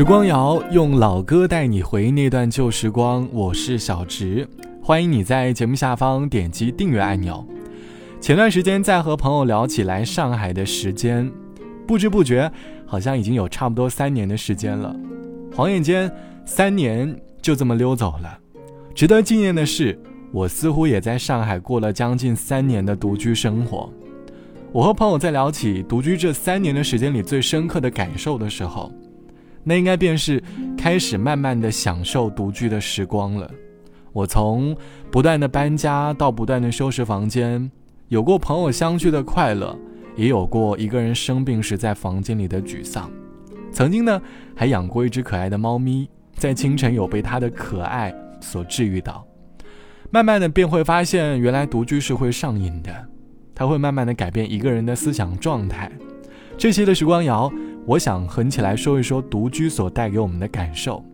时光谣用老歌带你回忆那段旧时光，我是小植，欢迎你在节目下方点击订阅按钮。前段时间在和朋友聊起来上海的时间，不知不觉好像已经有差不多三年的时间了，晃眼间三年就这么溜走了。值得纪念的是，我似乎也在上海过了将近三年的独居生活。我和朋友在聊起独居这三年的时间里最深刻的感受的时候，那应该便是开始慢慢的享受独居的时光了。我从不断的搬家到不断的收拾房间，有过朋友相聚的快乐，也有过一个人生病时在房间里的沮丧。曾经呢，还养过一只可爱的猫咪，在清晨有被它的可爱所治愈到。慢慢的便会发现，原来独居是会上瘾的。它会慢慢的改变一个人的思想状态。这期的时光谣，我想和你起来说一说独居所带给我们的感受。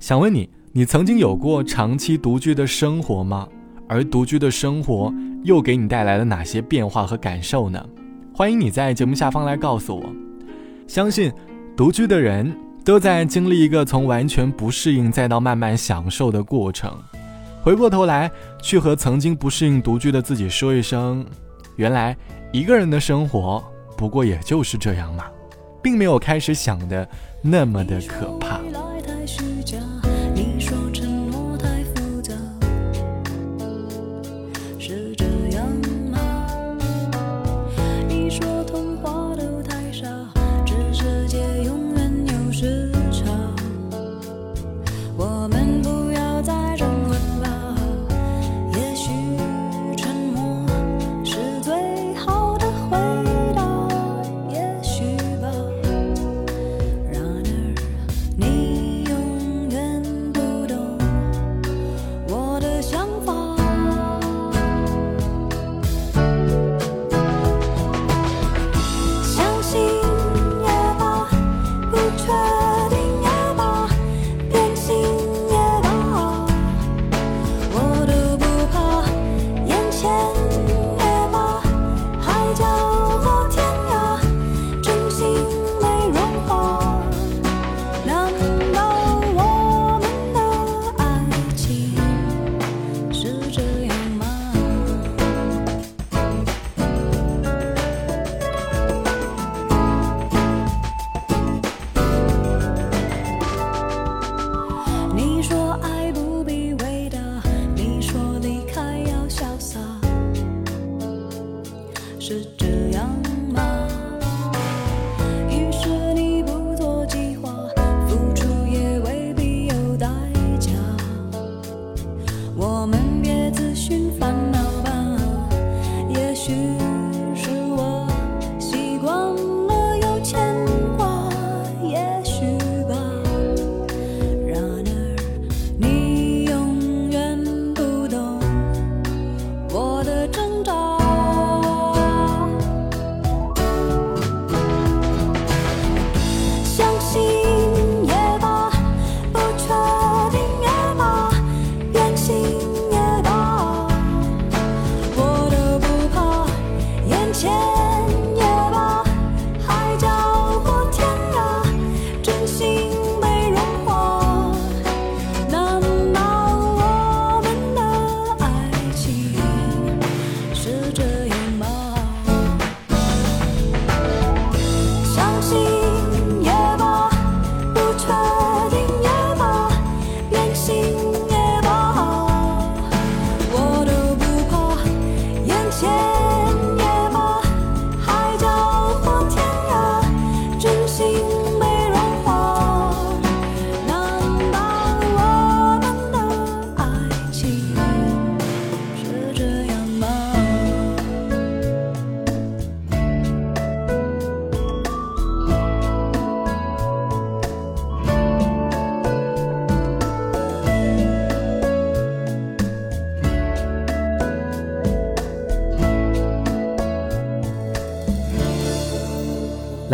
想问你，你曾经有过长期独居的生活吗？而独居的生活又给你带来了哪些变化和感受呢？欢迎你在节目下方来告诉我。相信独居的人都在经历一个从完全不适应再到慢慢享受的过程。回过头来，去和曾经不适应独居的自己说一声。原来一个人的生活不过也就是这样嘛，并没有开始想的那么的可怕。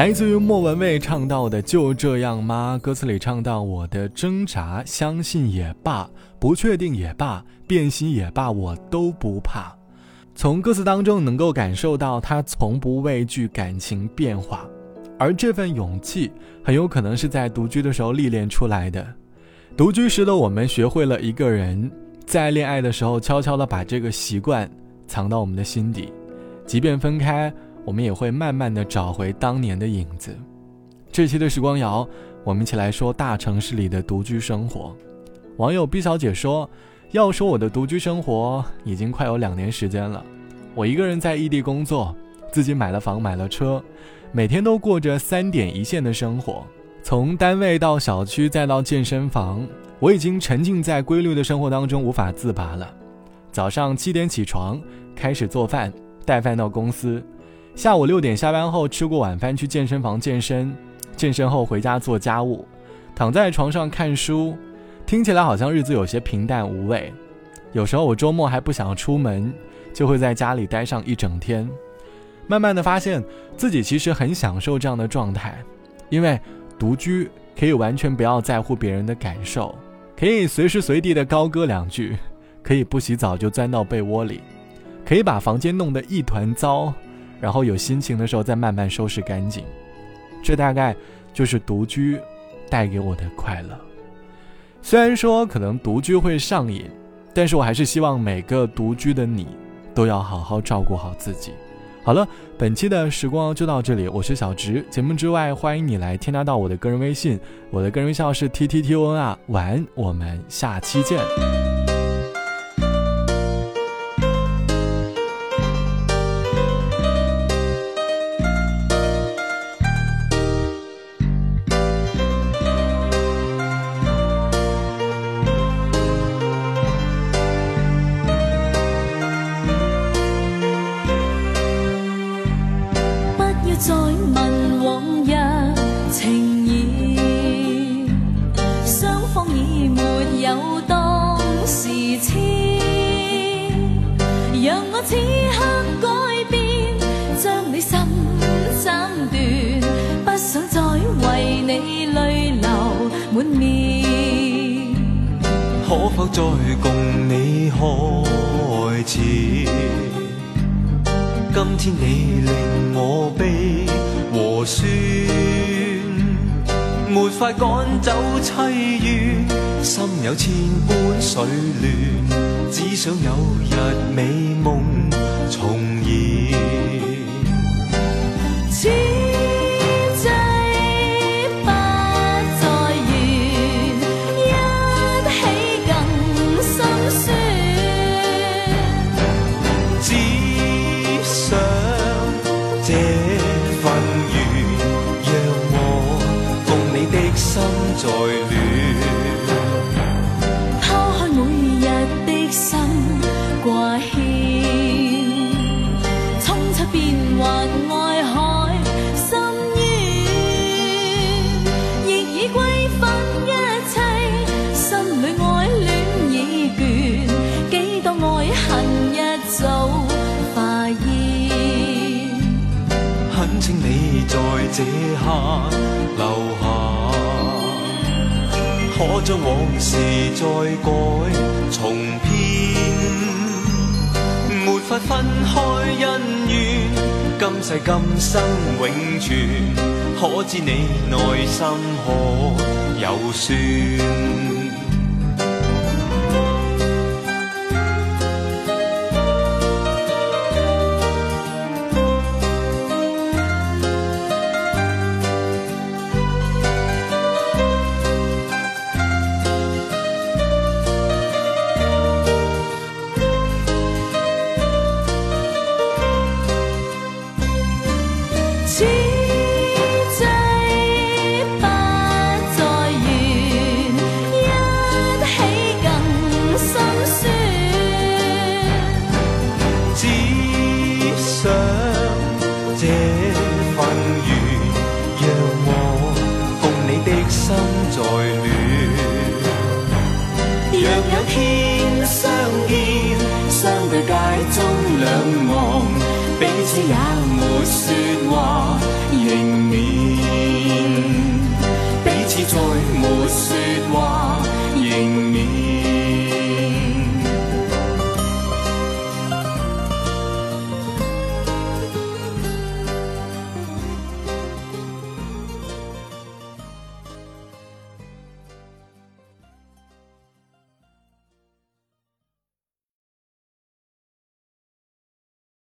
来自于莫文蔚唱到的“就这样吗”？歌词里唱到：“我的挣扎，相信也罢，不确定也罢，变心也罢，我都不怕。”从歌词当中能够感受到他从不畏惧感情变化，而这份勇气很有可能是在独居的时候历练出来的。独居时的我们学会了一个人在恋爱的时候悄悄地把这个习惯藏到我们的心底，即便分开，我们也会慢慢的找回当年的影子。这期的时光谣，我们一起来说大城市里的独居生活。网友 B 小姐说：“要说我的独居生活，已经快有两年时间了。我一个人在异地工作，自己买了房，买了车。”每天都过着三点一线的生活，从单位到小区再到健身房，我已经沉浸在规律的生活当中无法自拔了。早上七点起床，开始做饭，带饭到公司；下午六点下班后吃过晚饭去健身房健身，健身后回家做家务，躺在床上看书。听起来好像日子有些平淡无味。有时候我周末还不想出门，就会在家里待上一整天。慢慢的发现自己其实很享受这样的状态，因为独居可以完全不要在乎别人的感受，可以随时随地的高歌两句，可以不洗澡就钻到被窝里，可以把房间弄得一团糟，然后有心情的时候再慢慢收拾干净。这大概就是独居带给我的快乐。虽然说可能独居会上瘾，但是我还是希望每个独居的你都要好好照顾好自己。好了，本期的时光就到这里，我是小直。节目之外，欢迎你来添加到我的个人微信，我的个人微信号是 t t t o n 啊。晚安，我们下期见。此刻改变，将你心斩断，不想再为你泪流满面。可否再共你开始？今天你令我悲和酸，没法赶走凄怨，心有千般水乱，只想有日美梦。重燃此际不再远一起更心酸。只想这这刻留下，可将往事再改重编，没法分开恩怨，今世今生永存，可知你内心可有算？此际不再怨，一起更心酸。只想这份缘，让我共你的心再暖。